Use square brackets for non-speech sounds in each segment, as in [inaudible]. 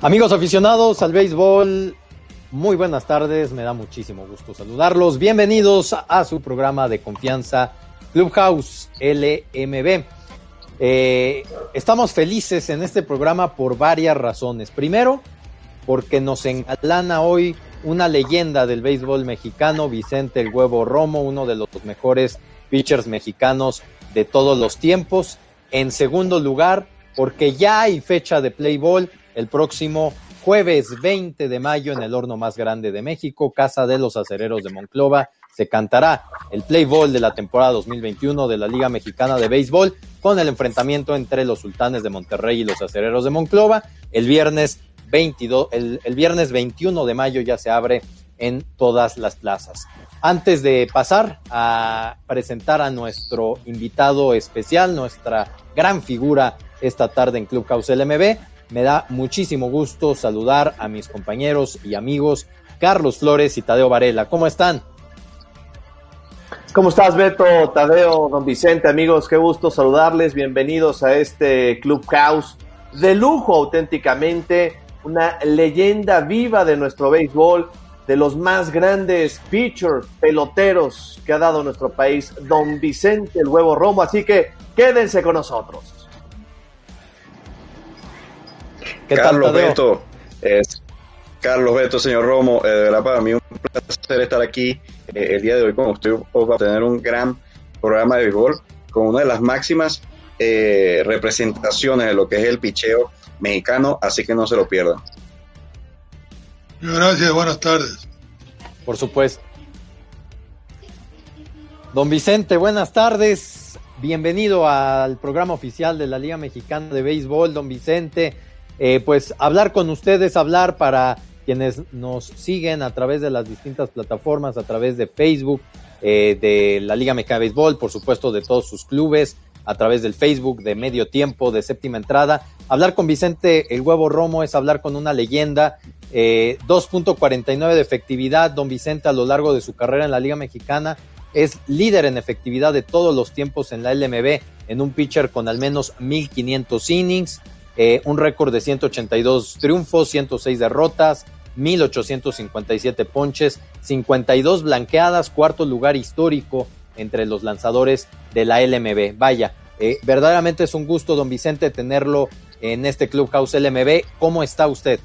Amigos aficionados al béisbol, muy buenas tardes, me da muchísimo gusto saludarlos. Bienvenidos a su programa de confianza Clubhouse LMB. Eh, estamos felices en este programa por varias razones. Primero, porque nos engalana hoy una leyenda del béisbol mexicano, Vicente el Huevo Romo, uno de los mejores pitchers mexicanos de todos los tiempos. En segundo lugar, porque ya hay fecha de play el próximo jueves 20 de mayo en el horno más grande de México, Casa de los Acereros de Monclova. Se cantará el play ball de la temporada 2021 de la Liga Mexicana de Béisbol con el enfrentamiento entre los Sultanes de Monterrey y los Acereros de Monclova. El viernes 22, el, el viernes 21 de mayo ya se abre en todas las plazas. Antes de pasar a presentar a nuestro invitado especial, nuestra gran figura esta tarde en Clubhouse LMB, me da muchísimo gusto saludar a mis compañeros y amigos Carlos Flores y Tadeo Varela. ¿Cómo están? ¿Cómo estás, Beto, Tadeo, don Vicente, amigos? Qué gusto saludarles. Bienvenidos a este Clubhouse de lujo auténticamente una leyenda viva de nuestro béisbol, de los más grandes pitchers, peloteros que ha dado nuestro país, don Vicente el Huevo Romo. Así que quédense con nosotros. ¿Qué Carlos tal, Beto, es Carlos Beto, señor Romo, eh, de verdad para mí un placer estar aquí eh, el día de hoy con usted para tener un gran programa de béisbol con una de las máximas eh, representaciones de lo que es el picheo mexicano, así que no se lo pierdan. Gracias, buenas tardes. Por supuesto. Don Vicente, buenas tardes. Bienvenido al programa oficial de la Liga Mexicana de Béisbol, don Vicente. Eh, pues hablar con ustedes, hablar para quienes nos siguen a través de las distintas plataformas, a través de Facebook, eh, de la Liga Mexicana de Béisbol, por supuesto de todos sus clubes, a través del Facebook de Medio Tiempo, de Séptima Entrada. Hablar con Vicente El Huevo Romo es hablar con una leyenda. Eh, 2.49 de efectividad. Don Vicente a lo largo de su carrera en la Liga Mexicana es líder en efectividad de todos los tiempos en la LMB, en un pitcher con al menos 1.500 innings, eh, un récord de 182 triunfos, 106 derrotas, 1.857 ponches, 52 blanqueadas, cuarto lugar histórico entre los lanzadores de la LMB. Vaya, eh, verdaderamente es un gusto, don Vicente, tenerlo en este Clubhouse LMB. ¿Cómo está usted?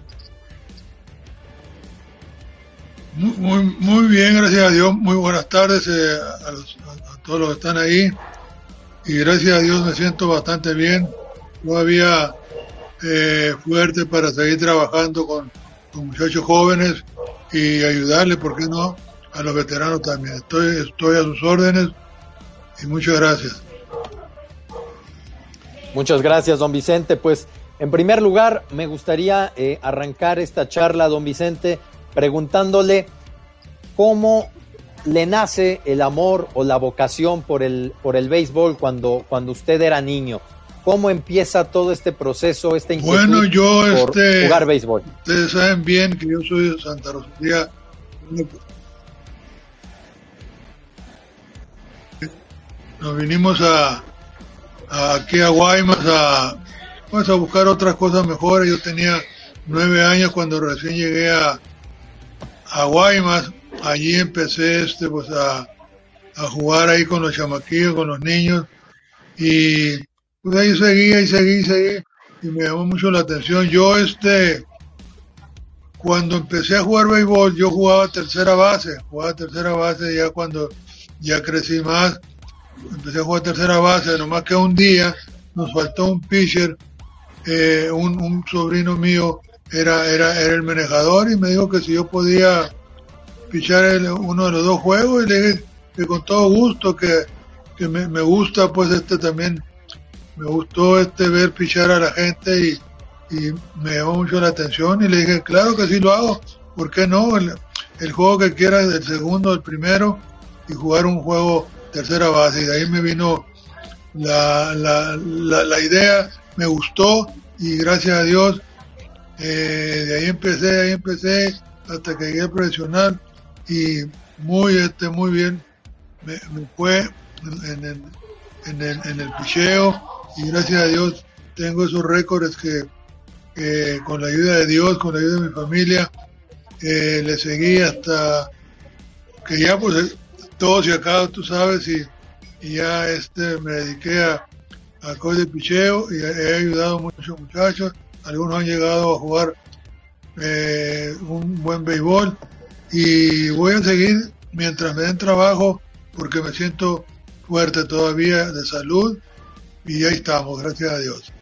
Muy, muy bien, gracias a Dios. Muy buenas tardes eh, a, todos los que están ahí. Y gracias a Dios me siento bastante bien. Todavía eh, fuerte para seguir trabajando con, muchachos jóvenes y ayudarle, ¿por qué no? a los veteranos también. Estoy, estoy a sus órdenes y muchas gracias. Muchas gracias, don Vicente. Pues en primer lugar, me gustaría eh, arrancar esta charla, don Vicente, preguntándole cómo le nace el amor o la vocación por el, por el béisbol cuando, cuando usted era niño. ¿Cómo empieza todo este proceso, este bueno, yo, por este, jugar béisbol? Ustedes saben bien que yo soy de Santa Rosalía, nos vinimos a, aquí a Guaymas a, pues a buscar otras cosas mejores. Yo tenía nueve años cuando recién llegué a, a Guaymas. Allí empecé este, pues a, a jugar ahí con los chamaquillos, con los niños. Y pues ahí seguí, y seguí, y seguí. Y me llamó mucho la atención. Yo, este, cuando empecé a jugar béisbol, yo jugaba tercera base. Jugaba tercera base ya cuando ya crecí más empecé a jugar tercera base, nomás que un día nos faltó un pitcher, eh, un, sobrino mío era, era, era el manejador y me dijo que si yo podía pichar uno de los dos juegos y le dije que con todo gusto, que, que me, me, gusta pues este también, me gustó este ver pichar a la gente y, me llamó mucho la atención y le dije, claro que sí lo hago, ¿por qué no? El, juego que quiera, el segundo, el primero y jugar un juego tercera base y de ahí me vino la, la, la, idea, me gustó y gracias a Dios eh, de ahí empecé, de ahí empecé hasta que llegué a profesional y muy este muy bien me, fue en, el, en, el, en el picheo y gracias a Dios tengo esos récords que, eh, con la ayuda de Dios, con la ayuda de mi familia, eh, le seguí hasta que ya pues todo se acaba, tú sabes, y, ya este me dediqué a, al coche de picheo y he ayudado muchos muchachos, algunos han llegado a jugar eh, un buen béisbol y voy a seguir mientras me den trabajo porque me siento fuerte todavía de salud y ahí estamos, gracias a Dios.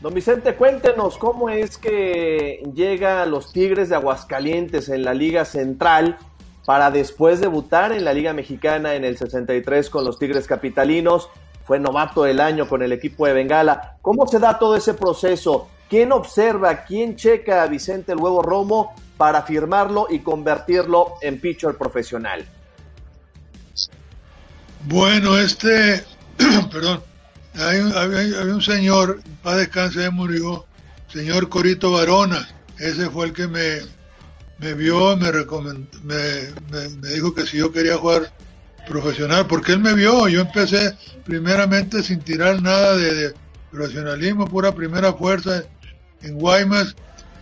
Don Vicente, cuéntenos cómo es que llega a los Tigres de Aguascalientes en la Liga Central para después debutar en la Liga Mexicana en el 63 con los Tigres Capitalinos. Fue novato del año con el equipo de Bengala. ¿Cómo se da todo ese proceso? ¿Quién observa, quién checa a Vicente el Huevo Romo para firmarlo y convertirlo en pitcher profesional? Bueno, este, [clears throat] perdón, hay, un señor, paz descanse de murió, señor Corito Varona, ese fue el que me, me vio, me, me, me, dijo que si yo quería jugar profesional, porque él me vio, yo empecé primeramente sin tirar nada de, profesionalismo, pura primera fuerza en Guaymas,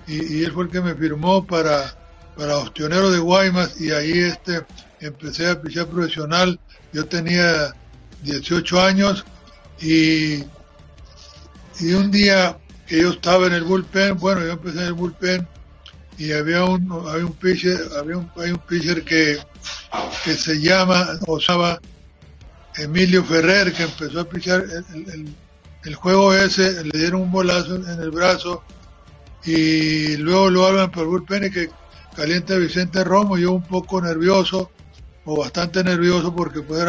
y, él fue el que me firmó para, para de Guaymas, y ahí este empecé a pichar profesional, yo tenía 18 años, y, y un día que yo estaba en el bullpen, bueno, yo empecé en el bullpen y había un, había un pitcher, había un, hay un pitcher que, que se llama, o llama Emilio Ferrer, que empezó a pichar el, el, juego ese, le dieron un bolazo en el brazo y luego lo hablan por bullpen y que calienta a Vicente Romo, yo un poco nervioso o bastante nervioso porque pues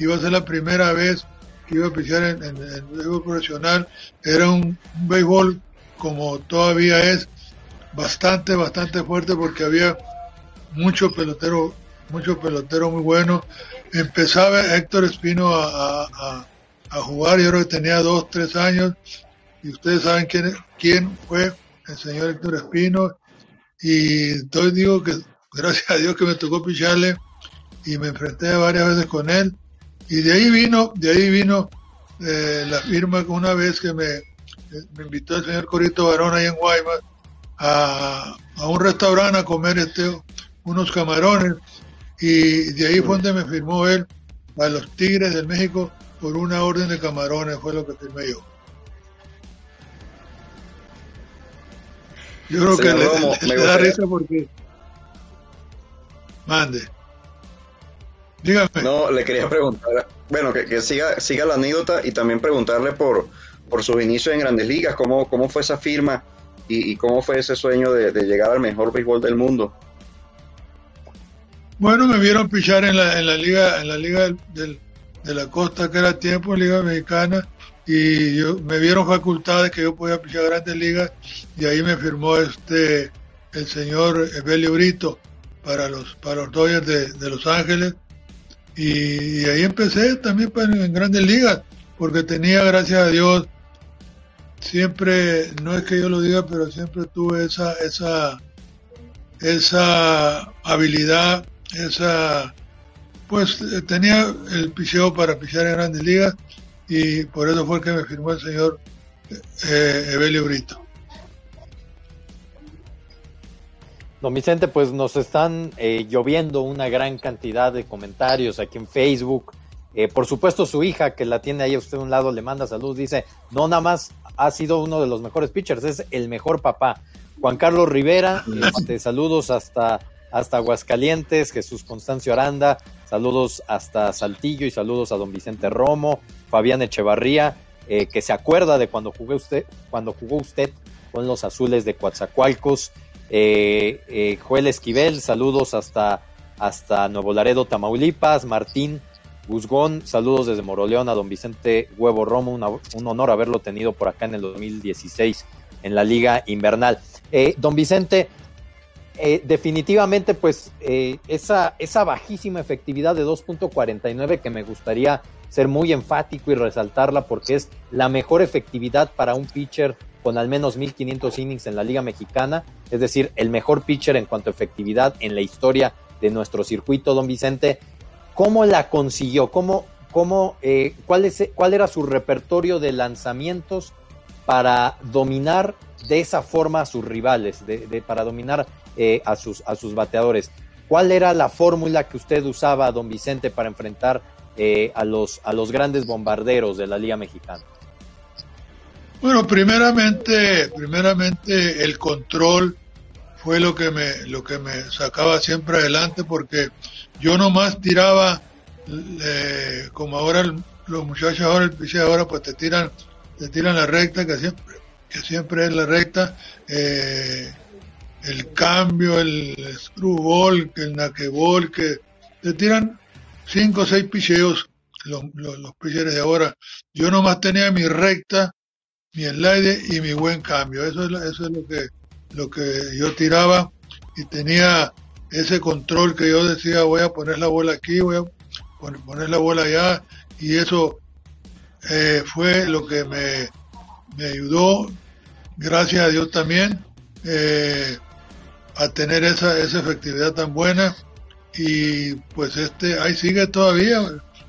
iba a ser la primera vez iba a pichar en, el béisbol profesional. Era un, béisbol como todavía es, bastante, bastante fuerte porque había mucho pelotero, mucho pelotero muy bueno. Empezaba Héctor Espino a, jugar, yo creo que tenía dos, tres años, y ustedes saben quién, quién fue el señor Héctor Espino, y entonces digo que [laughs] gracias a Dios que me tocó picharle y me enfrenté varias veces con él y de ahí vino, de ahí vino eh, la firma una vez que me, me, invitó el señor Corito Barón ahí en Guaymas a, a, un restaurante a comer este, unos camarones y de ahí fue donde me firmó él a los Tigres del México por una orden de camarones, fue lo que firmé yo. Yo creo que le, da risa porque... Mande. No, le quería preguntar, bueno, que, siga, siga la anécdota y también preguntarle por, por sus inicios en grandes ligas, cómo, cómo fue esa firma y, cómo fue ese sueño de, llegar al mejor béisbol del mundo. Bueno, me vieron pichar en la, en la liga, en la liga del, de la costa que era tiempo, Liga Mexicana, y yo, me vieron facultades que yo podía pichar grandes ligas, y ahí me firmó este el señor Evelio Brito para los, para los Dodgers de, de Los Ángeles, y, ahí empecé también pues, en grandes ligas, porque tenía, gracias a Dios, siempre, no es que yo lo diga, pero siempre tuve esa, esa, esa habilidad, esa, pues tenía el picheo para pichar en grandes ligas y por eso fue que me firmó el señor eh, Evelio Brito. Don Vicente, pues nos están eh, lloviendo una gran cantidad de comentarios aquí en Facebook. Eh, por supuesto, su hija, que la tiene ahí a usted a un lado, le manda salud. Dice: No, nada más ha sido uno de los mejores pitchers, es el mejor papá. Juan Carlos Rivera, este, saludos hasta, hasta Aguascalientes. Jesús Constancio Aranda, saludos hasta Saltillo y saludos a don Vicente Romo. Fabián Echevarría, eh, que se acuerda de cuando, jugué usted, cuando jugó usted con los azules de Coatzacoalcos. Eh, eh, Joel Esquivel, saludos hasta, hasta Nuevo Laredo, Tamaulipas. Martín Guzgón, saludos desde Moroleón a don Vicente Huevo Romo, un honor haberlo tenido por acá en el 2016 en la Liga Invernal. Eh, don Vicente, definitivamente, pues esa, esa bajísima efectividad de 2.49 que me gustaría ser muy enfático y resaltarla porque es la mejor efectividad para un pitcher con al menos 1500 innings en la Liga Mexicana, es decir, el mejor pitcher en cuanto a efectividad en la historia de nuestro circuito, don Vicente. ¿Cómo la consiguió? ¿Cómo, cómo, eh, cuál, es, ¿Cuál era su repertorio de lanzamientos para dominar de esa forma a sus rivales, para dominar eh, a, sus, a sus bateadores. ¿Cuál era la fórmula que usted usaba, don Vicente, para enfrentar eh, a, los, a los grandes bombarderos de la Liga Mexicana? Bueno, primeramente, primeramente el control fue lo que me, lo que me sacaba siempre adelante porque yo nomás tiraba, eh, como ahora los muchachos ahora el piche ahora pues te tiran, te tiran la recta que siempre, que siempre es la recta, eh, el cambio, el screwball, el naqueball, que te tiran cinco o seis picheos los, los, de ahora. Yo nomás tenía mi recta, mi slide y mi buen cambio. Eso es, eso es lo que lo que yo tiraba y tenía ese control que yo decía voy a poner la bola aquí, voy a poner la bola allá. Y eso eh, fue lo que me, me, ayudó, gracias a Dios también, eh, a tener esa, esa efectividad tan buena. Y pues este ahí sigue todavía.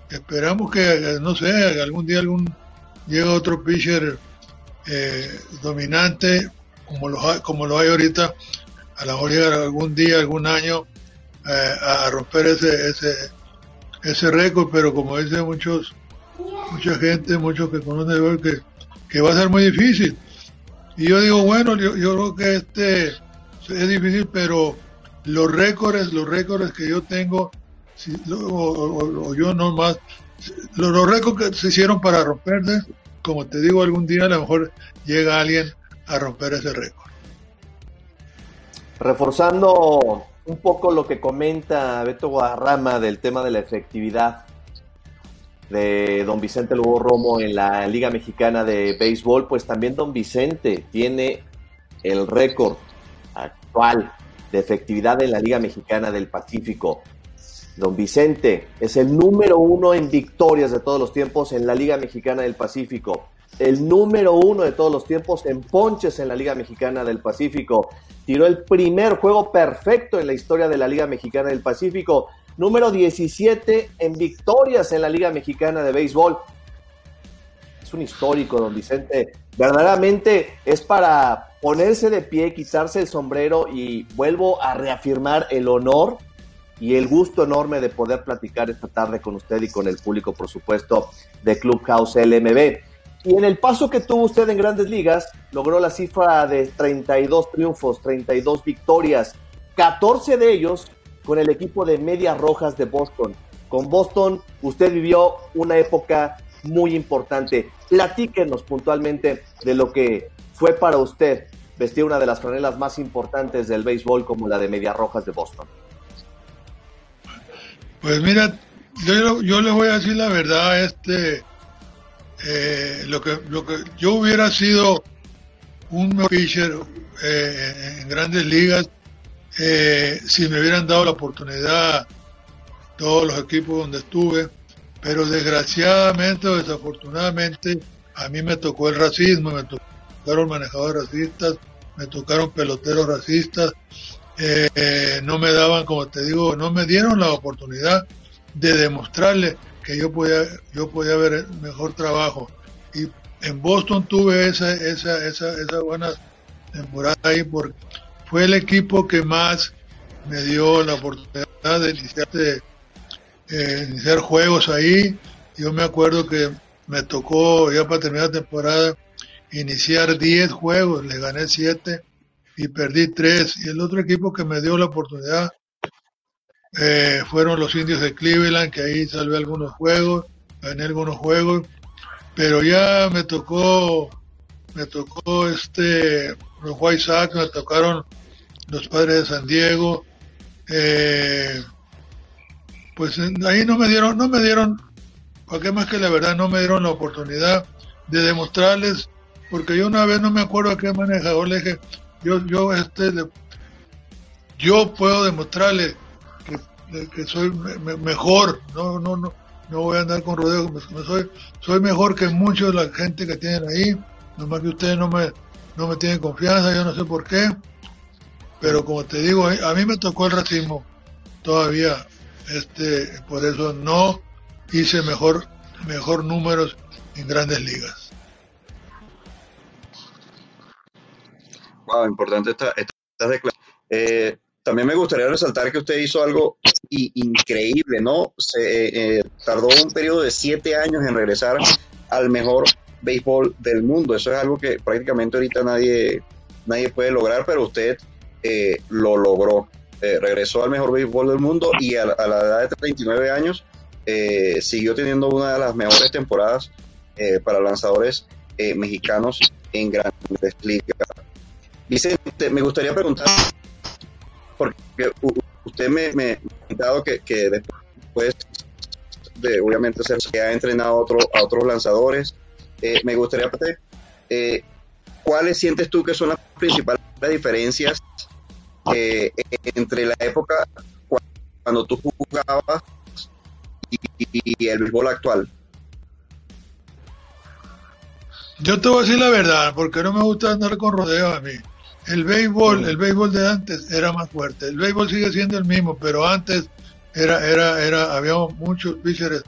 Esperamos que no sé algún día algún llega otro pitcher eh, dominante como lo, como lo hay ahorita a lo mejor llegar algún día algún año eh, a romper ese ese ese récord pero como dice muchos mucha gente muchos que conocen que que va a ser muy difícil. Y yo digo bueno yo, yo creo que este es difícil, pero los récords, los récords que yo tengo, o, yo no más, los, récords que se hicieron para romperse, como te digo, algún día a lo mejor llega alguien a romper ese récord. Reforzando un poco lo que comenta Beto Guadarrama del tema de la efectividad de don Vicente Lugo Romo en la Liga Mexicana de Béisbol, pues también don Vicente tiene el récord actual de efectividad en la Liga Mexicana del Pacífico. Don Vicente es el número uno en victorias de todos los tiempos en la Liga Mexicana del Pacífico. El número uno de todos los tiempos en ponches en la Liga Mexicana del Pacífico. Tiró el primer juego perfecto en la historia de la Liga Mexicana del Pacífico. Número 17 en victorias en la Liga Mexicana de Béisbol. Es un histórico, don Vicente. Verdaderamente es para ponerse de pie, quitarse el sombrero y vuelvo a reafirmar el honor y el gusto enorme de poder platicar esta tarde con usted y con el público, por supuesto, de Clubhouse LMB. Y en el paso que tuvo usted en grandes ligas, logró la cifra de 32 triunfos, 32 victorias, 14 de ellos con el equipo de Medias Rojas de Boston. Con Boston usted vivió una época muy importante. Platíquenos puntualmente de lo que fue para usted vestir una de las franelas más importantes del béisbol como la de Medias Rojas de Boston? Pues mira, yo, yo le voy a decir la verdad, este, eh, lo que lo que yo hubiera sido un pitcher eh, en grandes ligas eh, si me hubieran dado la oportunidad todos los equipos donde estuve, pero desgraciadamente o desafortunadamente a mí me tocó el racismo, me tocaron manejadores racistas, me tocaron peloteros racistas, eh, no me daban, como te digo, no me dieron la oportunidad de demostrarle que yo podía, yo podía ver mejor trabajo. Y en Boston tuve esa, esa, esa, esa buena temporada ahí porque fue el equipo que más me dio la oportunidad de iniciar, eh, iniciar juegos ahí. Yo me acuerdo que me tocó ya para terminar la temporada iniciar 10 juegos, le gané 7 y perdí 3. Y el otro equipo que me dio la oportunidad eh, fueron los indios de Cleveland, que ahí salvé algunos juegos, gané algunos juegos, pero ya me tocó, me tocó este, los White Sox, me tocaron los padres de San Diego, eh, pues ahí no me dieron, no me dieron, para qué más que la verdad, no me dieron la oportunidad de demostrarles porque yo una vez no me acuerdo a qué manejador le dije, yo, yo, este, yo puedo demostrarle que, soy mejor, no, no, no, no voy a andar con rodeos, soy, soy mejor que muchos de la gente que tienen ahí, nomás que ustedes no me, no me tienen confianza, yo no sé por qué, pero como te digo, a mí me tocó el racismo todavía, este, por eso no hice mejor, mejor números en grandes ligas. Wow, importante esta, estas declaraciones. Eh, también me gustaría resaltar que usted hizo algo increíble, ¿no? Se eh, tardó un periodo de siete años en regresar al mejor béisbol del mundo. Eso es algo que prácticamente ahorita nadie, nadie puede lograr, pero usted eh, lo logró. regresó al mejor béisbol del mundo y a, la edad de 39 años siguió teniendo una de las mejores temporadas para lanzadores mexicanos en grandes ligas. Vicente, me gustaría preguntar, porque usted me, ha comentado que, después de obviamente que ha entrenado a, otro, a otros lanzadores, eh, me gustaría preguntar, eh, ¿cuáles sientes tú que son las principales diferencias eh, entre la época cuando tú jugabas y, el béisbol actual? Yo te voy a decir la verdad, porque no me gusta andar con rodeos a mí. El béisbol, el béisbol de antes era más fuerte. El béisbol sigue siendo el mismo, pero antes era, era, era, había muchos pitchers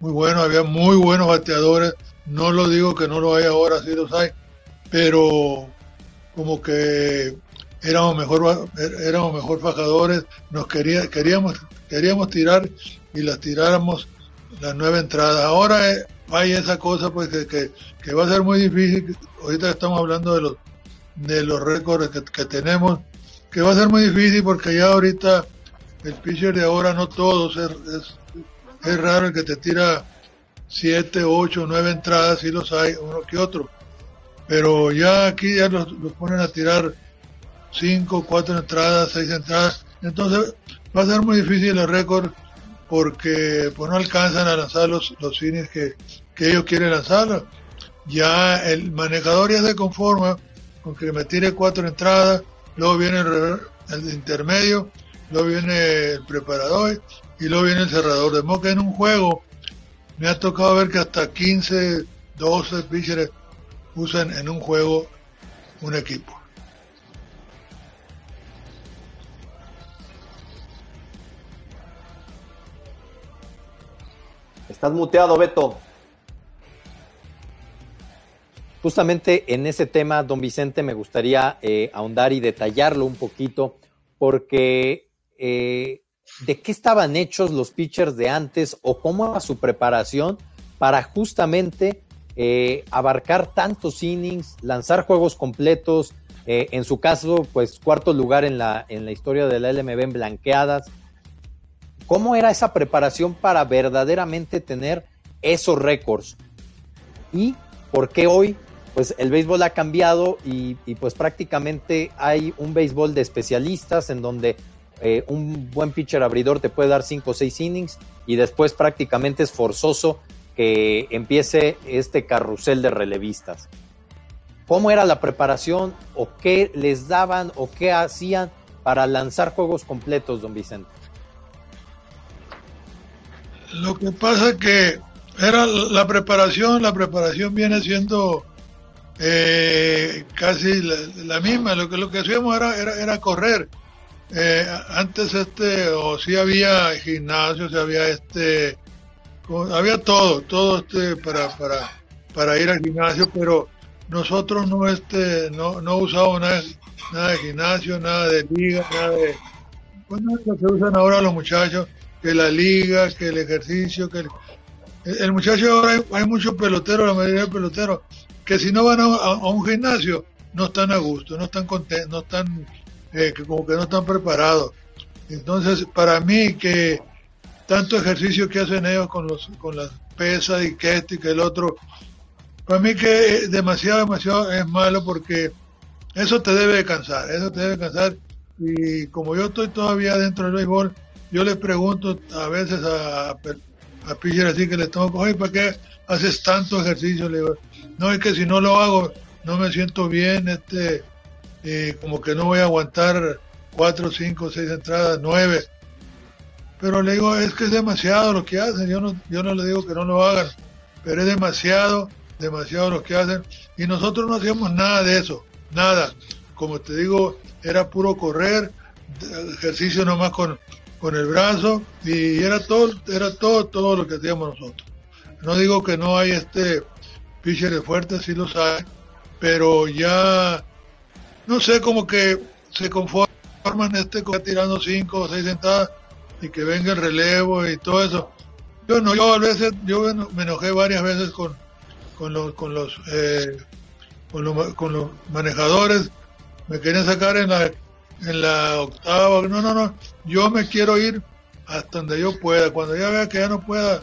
muy buenos, había muy buenos bateadores. No lo digo que no lo hay ahora, sí los hay, pero como que éramos mejor, éramos mejor fajadores, nos quería, queríamos, queríamos tirar y las tiráramos las nueve entradas. Ahora hay esa cosa pues que, que, que va a ser muy difícil. Ahorita estamos hablando de los de los récords que, tenemos, que va a ser muy difícil porque ya ahorita el pitcher de ahora no todos, es, es, raro el que te tira 7, 8, 9 entradas, si los hay, uno que otro. Pero ya aquí ya los, ponen a tirar 5, 4 entradas, 6 entradas. Entonces va a ser muy difícil el récord porque pues, no alcanzan a lanzar los, los fines que, que ellos quieren lanzar. Ya el manejador ya se conforma con que me tire cuatro entradas, luego viene el, intermedio, luego viene el preparador y luego viene el cerrador. De modo que en un juego me ha tocado ver que hasta 15, 12 pitchers usan en un juego un equipo. Estás muteado, Beto. Justamente en ese tema, don Vicente, me gustaría eh, ahondar y detallarlo un poquito, porque eh, ¿de qué estaban hechos los pitchers de antes o cómo era su preparación para justamente eh, abarcar tantos innings, lanzar juegos completos? en su caso, pues cuarto lugar en la, en la historia de la LMB en blanqueadas. ¿Cómo era esa preparación para verdaderamente tener esos récords? ¿Y por qué hoy pues el béisbol ha cambiado y, pues prácticamente hay un béisbol de especialistas en donde eh, un buen pitcher abridor te puede dar 5 o 6 innings y después prácticamente es forzoso que empiece este carrusel de relevistas. ¿Cómo era la preparación o qué les daban o qué hacían para lanzar juegos completos, don Vicente? Lo que pasa que era la preparación, la preparación viene siendo eh, casi la, misma. Lo que, lo que hacíamos era, era, correr. Eh, antes este, o si había gimnasio, si había este, había todo, todo este para, para, para ir al gimnasio, pero nosotros no este, no, no usamos nada, de gimnasio, nada de liga, nada de, bueno, lo que usan ahora los muchachos, que la liga, que el ejercicio, que el, muchacho ahora hay, hay muchos peloteros, la mayoría de peloteros que si no van a, un gimnasio no están a gusto, no están contentos, no están, eh, como que no están preparados. Entonces, para mí que tanto ejercicio que hacen ellos con los con las pesas y que este y que el otro, para mí que demasiado, demasiado es malo porque eso te debe cansar, eso te debe cansar. Y como yo estoy todavía dentro del béisbol, yo les pregunto a veces a, a, así que les tengo oye, ¿para qué haces tanto ejercicio? Le digo, no es que si no lo hago no me siento bien, este, eh, como que no voy a aguantar cuatro, cinco, seis entradas, nueve. Pero le digo, es que es demasiado lo que hacen, yo no, yo no le digo que no lo hagan, pero es demasiado, demasiado lo que hacen. Y nosotros no hacíamos nada de eso, nada. Como te digo, era puro correr, ejercicio nomás con, con el brazo, y era todo, era todo, todo lo que hacíamos nosotros. No digo que no hay este pitchers fuertes, sí los hay, pero ya no sé, como que se conforman este tirando cinco o seis entradas y que venga el relevo y todo eso. Yo no, yo a veces, yo me enojé varias veces con, con los, con los, eh, con los, con los manejadores, me querían sacar en la, en la octava, no, no, no, yo me quiero ir hasta donde yo pueda, cuando ya vea que ya no pueda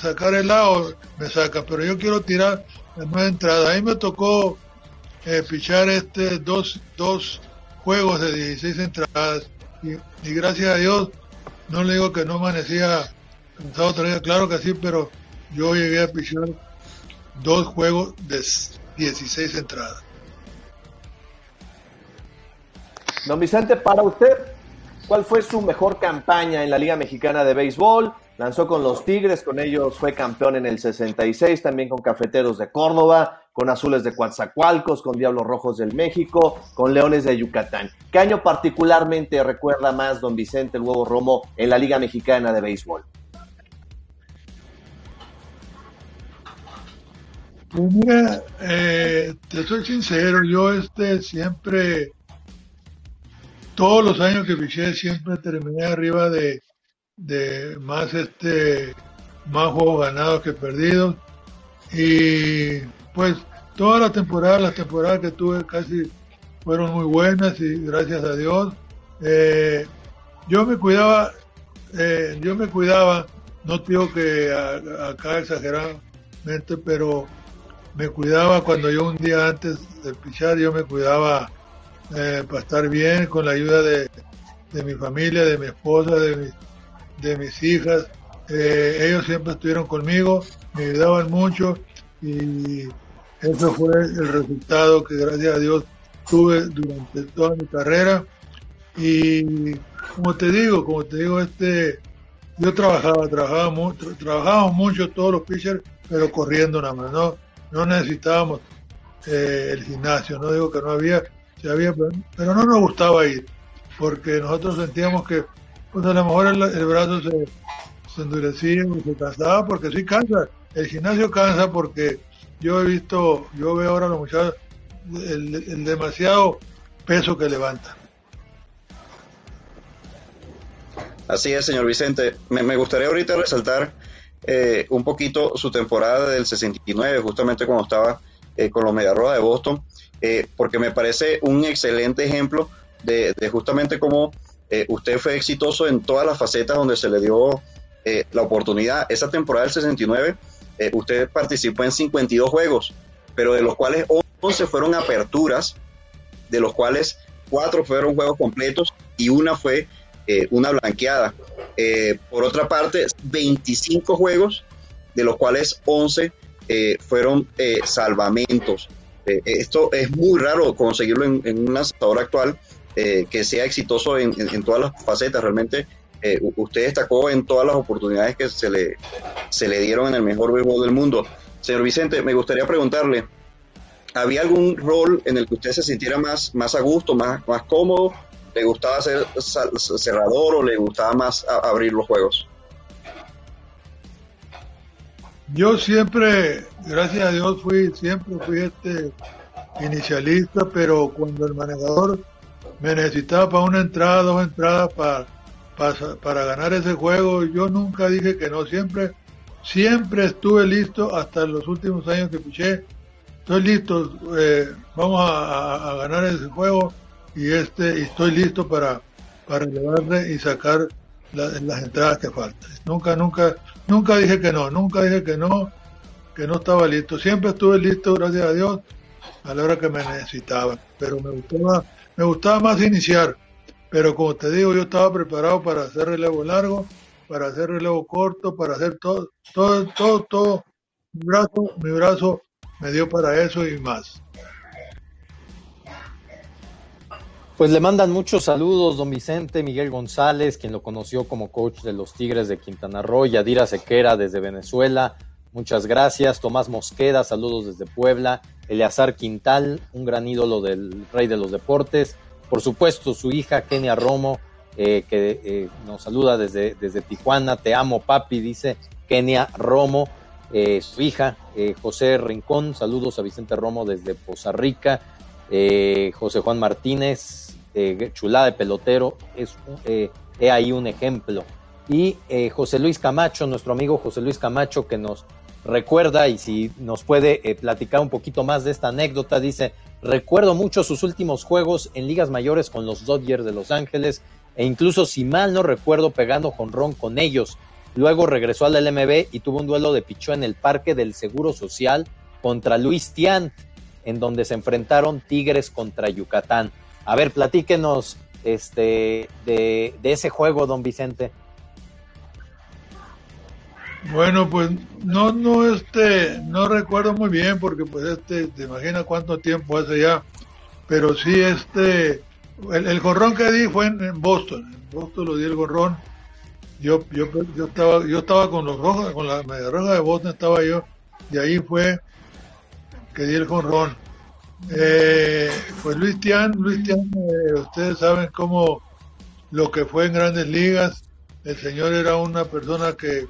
sacar, el lado, me saca, pero yo quiero tirar la nueva entrada. Ahí me tocó eh, pichar este dos, dos juegos de 16 entradas y, gracias a Dios no le digo que no amanecía cansado otra claro que sí, pero yo llegué a pichar dos juegos de 16 entradas. Don Vicente, para usted, ¿cuál fue su mejor campaña en la Liga Mexicana de Béisbol? Lanzó con los Tigres, con ellos fue campeón en el 66, también con Cafeteros de Córdoba, con Azules de Coatzacoalcos, con Diablos Rojos del México, con Leones de Yucatán. ¿Qué año particularmente recuerda más don Vicente el Huevo Romo en la Liga Mexicana de Béisbol? Pues mira, eh, te soy sincero, yo este siempre, todos los años que piché siempre terminé arriba de, de más este, más juegos ganados que perdidos y pues toda la temporada, las temporadas que tuve casi fueron muy buenas y gracias a Dios. Eh, yo me cuidaba, eh, yo me cuidaba, no digo que acá exageradamente, pero me cuidaba cuando yo un día antes de pichar, yo me cuidaba eh, para estar bien con la ayuda de, mi familia, de mi esposa, de, de mis hijas. Eh, ellos siempre estuvieron conmigo, me ayudaban mucho y eso fue el resultado que gracias a Dios tuve durante toda mi carrera. Y como te digo, como te digo, este, yo trabajaba, trabajaba mucho, trabajábamos mucho todos los pitchers, pero corriendo nada más, ¿no? no necesitábamos eh, el gimnasio, no digo que no había, se había, pero no nos gustaba ir, porque nosotros sentíamos que pues a lo mejor el, brazo se, endurecía y se cansaba, porque sí cansa, el gimnasio cansa porque yo he visto, yo veo ahora a los muchachos el, demasiado peso que levantan. Así es, señor Vicente. Me, me gustaría ahorita resaltar eh, un poquito su temporada del 69, justamente cuando estaba eh, con los Mediarrojas de Boston, eh, porque me parece un excelente ejemplo de, justamente cómo usted fue exitoso en todas las facetas donde se le dio la oportunidad. Esa temporada del 69, usted participó en 52 juegos, pero de los cuales 11 fueron aperturas, de los cuales 4 fueron juegos completos y una fue una blanqueada. Eh, por otra parte, 25 juegos, de los cuales 11 eh, fueron eh, salvamentos. esto es muy raro conseguirlo en, un lanzador actual que sea exitoso en, todas las facetas. Realmente usted destacó en todas las oportunidades que se le, se le dieron en el mejor béisbol del mundo. Señor Vicente, me gustaría preguntarle, ¿había algún rol en el que usted se sintiera más, más a gusto, más, más cómodo ¿Le gustaba ser cerrador o le gustaba más abrir los juegos? Yo siempre, gracias a Dios, fui siempre fui este inicialista, pero cuando el manejador me necesitaba para una entrada, dos entradas para, para, ganar ese juego, yo nunca dije que no, siempre, siempre estuve listo hasta los últimos años que piché. Estoy listo, eh, vamos a, ganar ese juego y este estoy listo para, para llevarle y sacar las entradas que faltan. Nunca, nunca, nunca dije que no, nunca dije que no, que no estaba listo. Siempre estuve listo, gracias a Dios, a la hora que me necesitaba. Pero me gustaba, me gustaba más iniciar. Pero como te digo, yo estaba preparado para hacer relevo largo, para hacer relevo corto, para hacer todo, todo, todo, todo. Mi brazo, mi brazo me dio para eso y más. Pues le mandan muchos saludos, don Vicente, Miguel González, quien lo conoció como coach de los Tigres de Quintana Roo, Yadira Sequera desde Venezuela, muchas gracias, Tomás Mosqueda, saludos desde Puebla, Eleazar Quintal, un gran ídolo del rey de los deportes, por supuesto su hija Kenia Romo, eh, que eh, nos saluda desde, desde Tijuana, te amo papi, dice Kenia Romo, eh, su hija José Rincón, saludos a Vicente Romo desde Poza Rica, José Juan Martínez, chulada de pelotero, es ahí un ejemplo. Y José Luis Camacho, nuestro amigo José Luis Camacho, que nos recuerda y si nos puede platicar un poquito más de esta anécdota, dice, recuerdo mucho sus últimos juegos en ligas mayores con los Dodgers de Los Ángeles e incluso si mal no recuerdo pegando jonrón con ellos. Luego regresó al LMB y tuvo un duelo de pichó en el Parque del Seguro Social contra Luis Tian, en donde se enfrentaron Tigres contra Yucatán. A ver, platíquenos este, de, ese juego, don Vicente. Bueno, pues no, no, este, no recuerdo muy bien porque pues este, te imaginas cuánto tiempo hace ya, pero sí este, el, el gorrón que di fue en, Boston, en Boston lo di el gorrón, yo, yo, yo estaba, yo estaba con los rojos, con la media roja de Boston estaba yo, y ahí fue que di el jonrón. Eh, pues Luis Tian, Luis Tian, eh, ustedes saben cómo lo que fue en grandes ligas, el señor era una persona que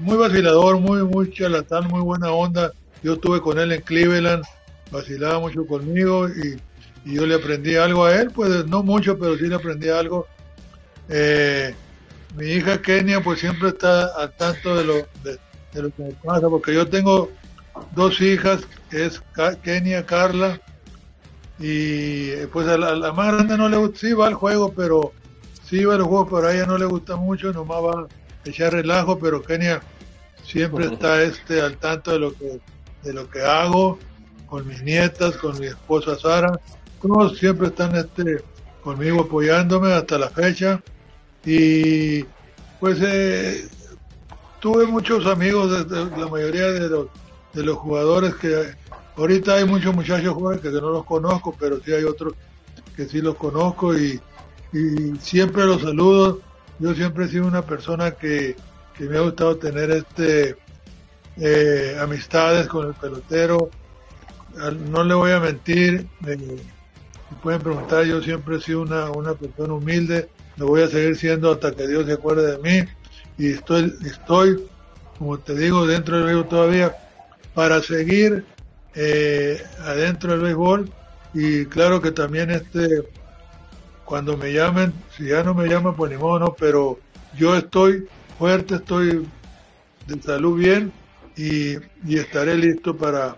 muy vacilador, muy, muy charlatán, muy buena onda. Yo estuve con él en Cleveland, vacilaba mucho conmigo y, yo le aprendí algo a él, pues no mucho, pero sí le aprendí algo. Eh, mi hija Kenia pues siempre está al tanto de lo, de, lo que me pasa, porque yo tengo dos hijas, es Kenia, Carla, y pues a la, más grande no le gusta, sí va al juego, pero sí va al juego, pero a ella no le gusta mucho, nomás va echar relajo, pero Kenia siempre está este al tanto de lo que de lo que hago con mis nietas, con mi esposa Sara, todos siempre están este conmigo apoyándome hasta la fecha. Y pues eh, tuve muchos amigos, la mayoría de los de los jugadores que ahorita hay muchos muchachos jóvenes que no los conozco, pero sí hay otros que sí los conozco y, siempre los saludo. Yo siempre he sido una persona que, me ha gustado tener este eh, amistades con el pelotero. No le voy a mentir, me, pueden preguntar, yo siempre he sido una, una persona humilde, lo voy a seguir siendo hasta que Dios se acuerde de mí. Y estoy, estoy como te digo, dentro del río todavía para seguir eh, adentro del béisbol. Y claro que también este cuando me llamen, si ya no me llaman pues ni modo, no, pero yo estoy fuerte, estoy de salud bien y, estaré listo para,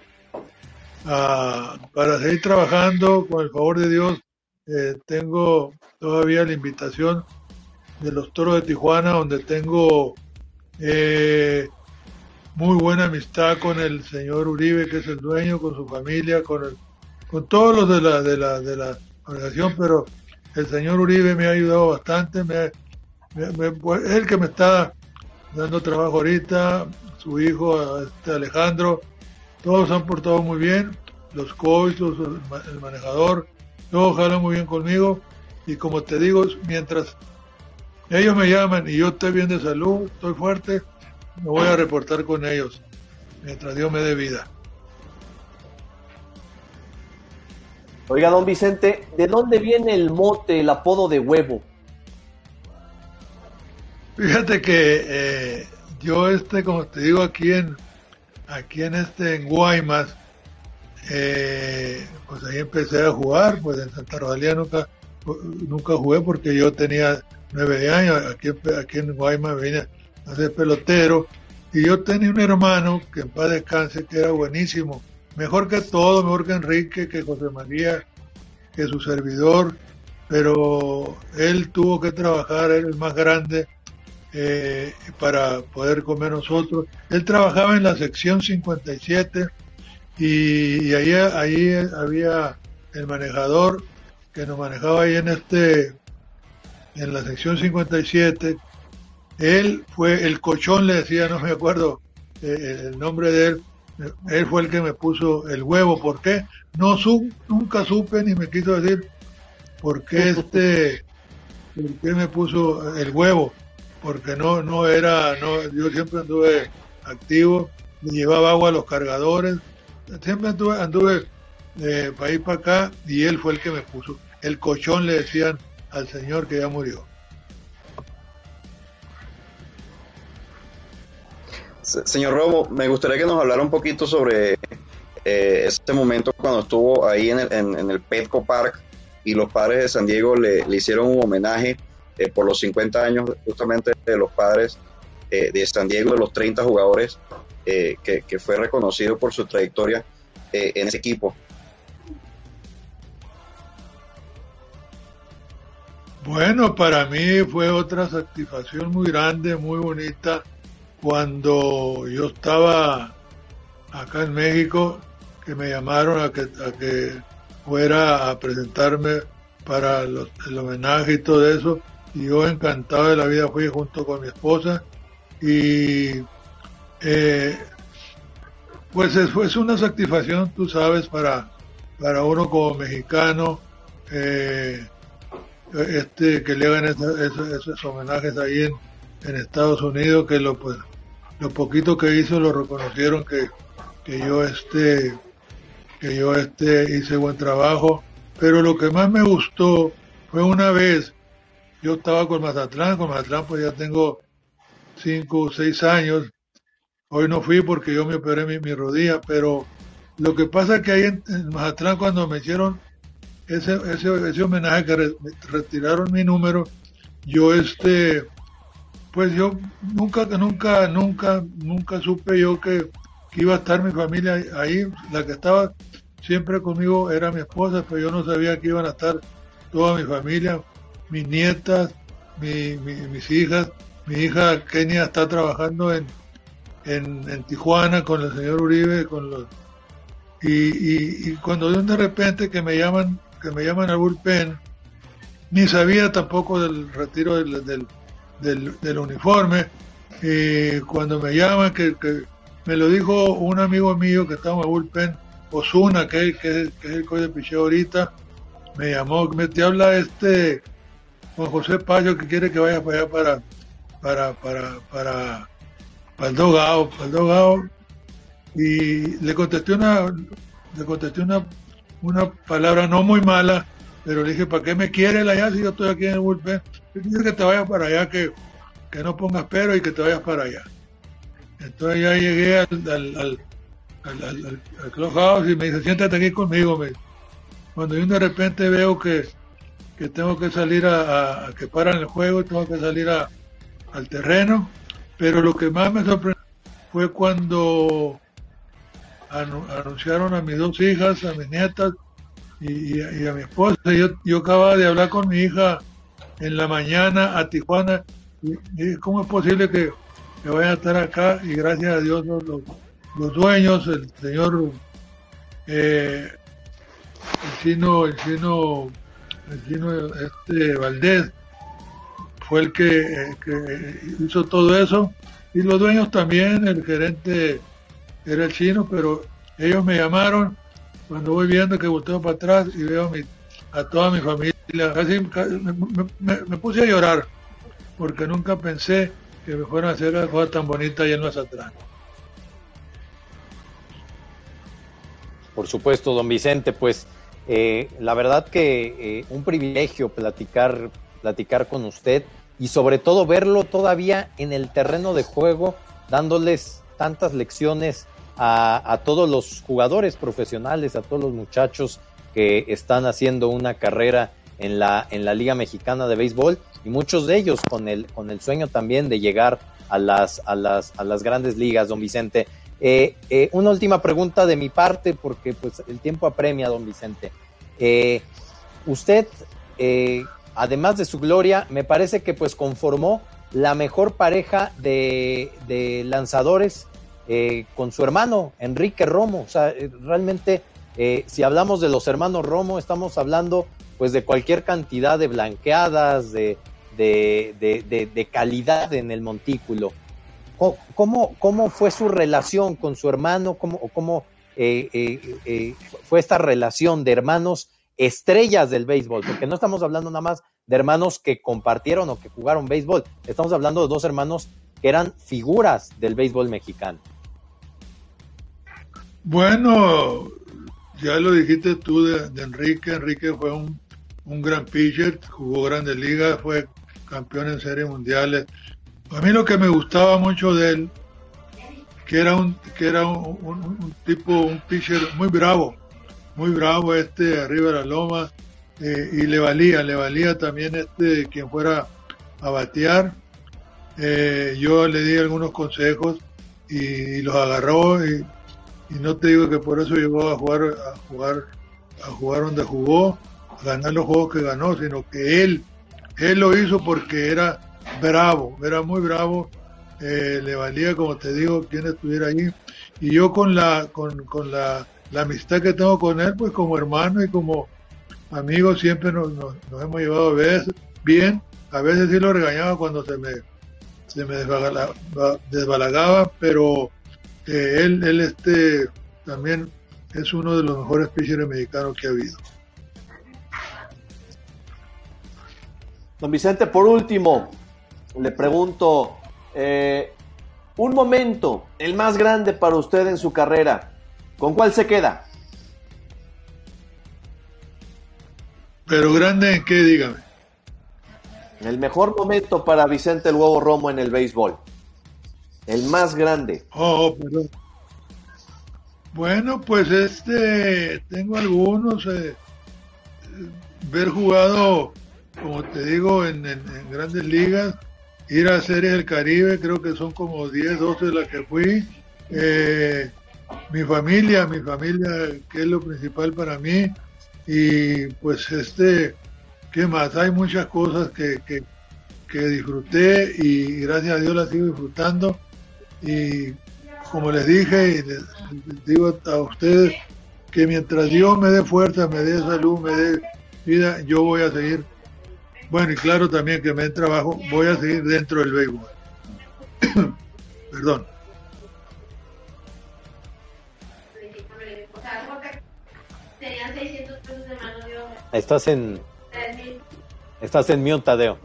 para seguir trabajando con el favor de Dios. Eh, tengo todavía la invitación de los Toros de Tijuana donde tengo eh, muy buena amistad con el señor Uribe, que es el dueño, con su familia, con, el, con todos los de la, de, la, de la organización, pero el señor Uribe me ha ayudado bastante, me, es el que me está dando trabajo ahorita, su hijo este Alejandro, todos han portado muy bien, los coitos, el manejador, todos jalan muy bien conmigo y como te digo, mientras ellos me llaman y yo estoy bien de salud, estoy fuerte, me voy a reportar con ellos mientras Dios me dé vida. Oiga, don Vicente, ¿de dónde viene el mote, el apodo de huevo? Fíjate que eh, yo este, como te digo, aquí en aquí en este en Guaymas, eh, pues ahí empecé a jugar, pues en Santa Rosalía nunca, nunca jugué porque yo tenía nueve años, aquí, aquí en Guaymas vine de pelotero. Y yo tenía un hermano que en paz descanse, que era buenísimo, mejor que todo, mejor que Enrique, que José María, que su servidor, pero él tuvo que trabajar, era el más grande eh, para poder comer nosotros. Él trabajaba en la sección 57 y, y ahí, ahí había el manejador que nos manejaba ahí en este en la sección 57 él fue el cochón, le decía, no me acuerdo eh, el nombre de él. Él fue el que me puso el huevo. ¿Por qué? No su, nunca supe ni me quiso decir por qué [laughs] este, por qué me puso el huevo. Porque no, no era, no, yo siempre anduve activo, le llevaba agua a los cargadores, siempre anduve, anduve eh, para ir para acá y él fue el que me puso. El cochón le decían al señor que ya murió. Señor Romo, me gustaría que nos hablara un poquito sobre eh, ese momento cuando estuvo ahí en el, en, el Petco Park y los padres de San Diego le, hicieron un homenaje eh, por los 50 años justamente de los padres eh, de San Diego, de los 30 jugadores, que, que, fue reconocido por su trayectoria en ese equipo. Bueno, para mí fue otra satisfacción muy grande, muy bonita, cuando yo estaba acá en México que me llamaron a que, a que fuera a presentarme para el homenaje y todo eso. Y yo encantado de la vida fui junto con mi esposa y eh, pues es, es, una satisfacción, tú sabes, para, para uno como mexicano, eh, este, que le hagan esos, homenajes ahí en, en, Estados Unidos, que lo, pues, lo poquito que hizo lo reconocieron que, que yo este que yo este hice buen trabajo, pero lo que más me gustó fue una vez, yo estaba con Mazatlán, con Mazatlán pues ya tengo cinco o seis años, hoy no fui porque yo me operé mi, rodilla, pero lo que pasa es que ahí en, Mazatlán cuando me hicieron ese, ese, ese homenaje que retiraron mi número, yo este, pues yo nunca, nunca, nunca, nunca supe yo que iba a estar mi familia ahí, la que estaba siempre conmigo era mi esposa, pero yo no sabía que iban a estar toda mi familia, mis nietas, mis hijas. Mi hija Kenia está trabajando en, en, Tijuana con el señor Uribe, con los y, y, cuando de repente que me llaman, que me llaman al bullpen, ni sabía tampoco del retiro del, del, del, uniforme, y cuando me llaman que, me lo dijo un amigo mío que estaba en bullpen, Osuna, que, que, que, es el coche de picheo ahorita, me llamó, me te habla este Juan José Payo que quiere que vaya para allá para, para, para, para, para el dogado, para el dogado, y le contesté una, le contesté una, una palabra no muy mala, pero le dije, ¿para qué me quiere allá si yo estoy aquí en el bullpen? Que te vayas para allá, que, que no pongas pero y que te vayas para allá. Entonces ya llegué al, al, al, al, clubhouse y me dice, siéntate aquí conmigo. Me. Cuando yo de repente veo que, que tengo que salir a, a, que paran el juego, tengo que salir a, al terreno, pero lo que más me sorprendió fue cuando anunciaron a mis dos hijas, a mis nietas y, y, a, mi esposa. Yo, yo acababa de hablar con mi hija en la mañana a Tijuana. Y, ¿cómo es posible que que vayan a estar acá y gracias a Dios los, los, dueños, el señor eh, el chino, el chino, el chino este Valdés fue el que, eh, que, hizo todo eso. Y los dueños también, el gerente era el chino, pero ellos me llamaron cuando voy viendo que volteo para atrás y veo mi, a toda mi familia, casi, me, me puse a llorar porque nunca pensé que me fueron a hacer las cosas tan bonitas y en atrás. Por supuesto, don Vicente, pues eh, la verdad que eh, un privilegio platicar, platicar con usted y sobre todo verlo todavía en el terreno de juego, dándoles tantas lecciones a, a, todos los jugadores profesionales, a todos los muchachos que están haciendo una carrera en la, en la Liga Mexicana de Béisbol y muchos de ellos con el, con el sueño también de llegar a las, a las, a las grandes ligas, don Vicente. Eh, eh, una última pregunta de mi parte, porque pues el tiempo apremia, don Vicente. Eh, usted, además de su gloria, me parece que pues conformó la mejor pareja de, de lanzadores con su hermano, Enrique Romo. O sea, realmente, si hablamos de los hermanos Romo, estamos hablando pues de cualquier cantidad de blanqueadas, de, de, calidad en el montículo. ¿Cómo, ¿Cómo, fue su relación con su hermano? ¿Cómo, cómo eh, eh, eh, fue esta relación de hermanos estrellas del béisbol? Porque no estamos hablando nada más de hermanos que compartieron o que jugaron béisbol. Estamos hablando de dos hermanos que eran figuras del béisbol mexicano. Bueno, ya lo dijiste tú de Enrique. Enrique fue un un gran pitcher, jugó grandes ligas, fue campeón en series mundiales. A mí lo que me gustaba mucho de él, que era un, que era un, tipo, un pitcher muy bravo, muy bravo este arriba de la loma, eh, y le valía, le valía también este quien fuera a batear. Eh, yo le di algunos consejos y, los agarró y, no te digo que por eso llegó a jugar, a jugar, a jugar donde jugó, a ganar los juegos que ganó, sino que él, él lo hizo porque era bravo, era muy bravo eh, le valía, como te digo, quien estuviera allí. Y yo con la, con, con la, la, amistad que tengo con él, pues como hermano y como amigo, siempre nos, nos, hemos llevado a veces bien. A veces sí lo regañaba cuando se me, se me desbalagaba, pero eh, él, él este, también es uno de los mejores pitchers mexicanos que ha habido. Don Vicente, por último, le pregunto, eh, un momento, el más grande para usted en su carrera. ¿Con cuál se queda? Pero grande en qué, dígame. El mejor momento para Vicente el Huevo Romo en el béisbol. El más grande. Oh, perdón. Bueno, pues este, tengo algunos. Eh, ver jugado, como te digo, en grandes ligas ir a Series del Caribe, creo que son como 10, 12 de las que fui. Eh, mi familia, mi familia, que es lo principal para mí. Y pues este, ¿qué más? Hay muchas cosas que, que, disfruté y gracias a Dios las sigo disfrutando. Y como les dije y les digo a ustedes, que mientras Dios me dé fuerza, me dé salud, me dé vida, yo voy a seguir bueno, y claro también que me den trabajo, voy a seguir dentro del béisbol. [coughs] Perdón. Estás en. Estás en mute, Tadeo.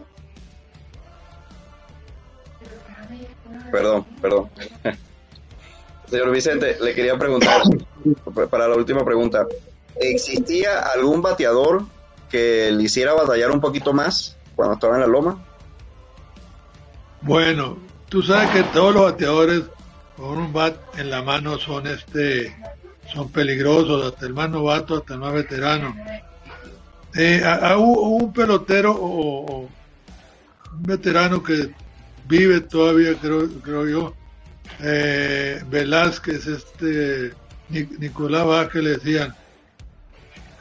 Perdón, perdón. [laughs] Señor Vicente, le quería preguntar, para la última pregunta, ¿existía algún bateador que le hiciera batallar un poquito más cuando estaba en la loma? Bueno, tú sabes que todos los bateadores con un bat en la mano son este son peligrosos, hasta el más novato, hasta el más veterano. Eh, hubo un pelotero o, un veterano que vive todavía, creo, creo yo, eh, Velázquez, este Nicolás Vázquez le decían,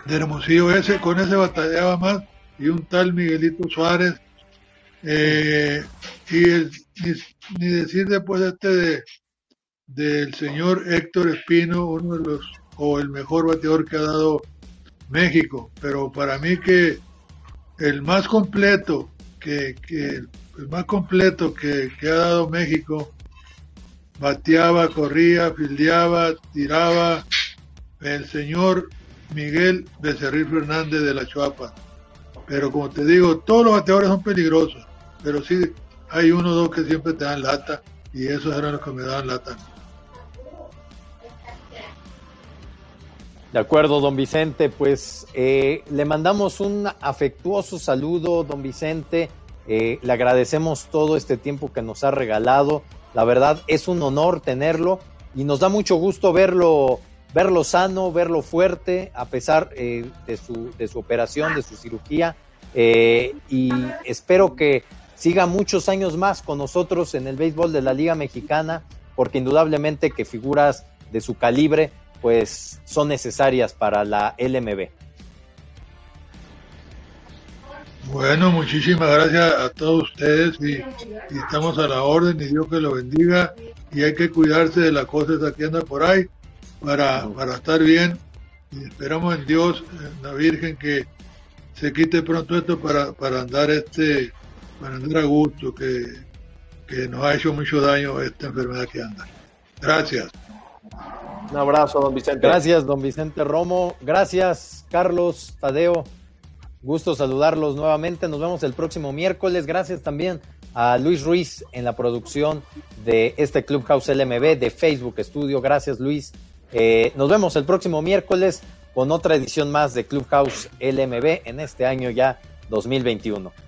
de Hermosillo ese, con ese batallaba más, y un tal Miguelito Suárez, eh, y ni, decir después de este de, del señor Héctor Espino, uno de los, o el mejor bateador que ha dado México, pero para mí que el más completo, que, que el más completo que, que ha dado México, bateaba, corría, fildeaba, tiraba, el señor Miguel Becerril Fernández de la Chuapa. Pero como te digo, todos los bateadores son peligrosos, pero sí hay uno o dos que siempre te dan lata y esos eran los que me daban lata. De acuerdo, don Vicente, pues eh, le mandamos un afectuoso saludo, don Vicente. Eh, le agradecemos todo este tiempo que nos ha regalado. La verdad es un honor tenerlo y nos da mucho gusto verlo verlo sano, verlo fuerte, a pesar eh, de, su, de su operación, de su cirugía. Eh, y espero que siga muchos años más con nosotros en el béisbol de la Liga Mexicana, porque indudablemente que figuras de su calibre pues son necesarias para la LMB. Bueno, muchísimas gracias a todos ustedes y, estamos a la orden y Dios que lo bendiga y hay que cuidarse de las cosas que andan por ahí para, para estar bien y esperamos en Dios, en la Virgen, que se quite pronto esto para, para andar este, para andar a gusto, que, que nos ha hecho mucho daño esta enfermedad que anda. Gracias. Un abrazo, don Vicente. Gracias, don Vicente Romo. Gracias, Carlos, Tadeo. Gusto saludarlos nuevamente. Nos vemos el próximo miércoles. Gracias también a Luis Ruiz en la producción de este Clubhouse LMB de Facebook Studio. Gracias, Luis. Eh, nos vemos el próximo miércoles con otra edición más de Clubhouse LMB en este año ya 2021.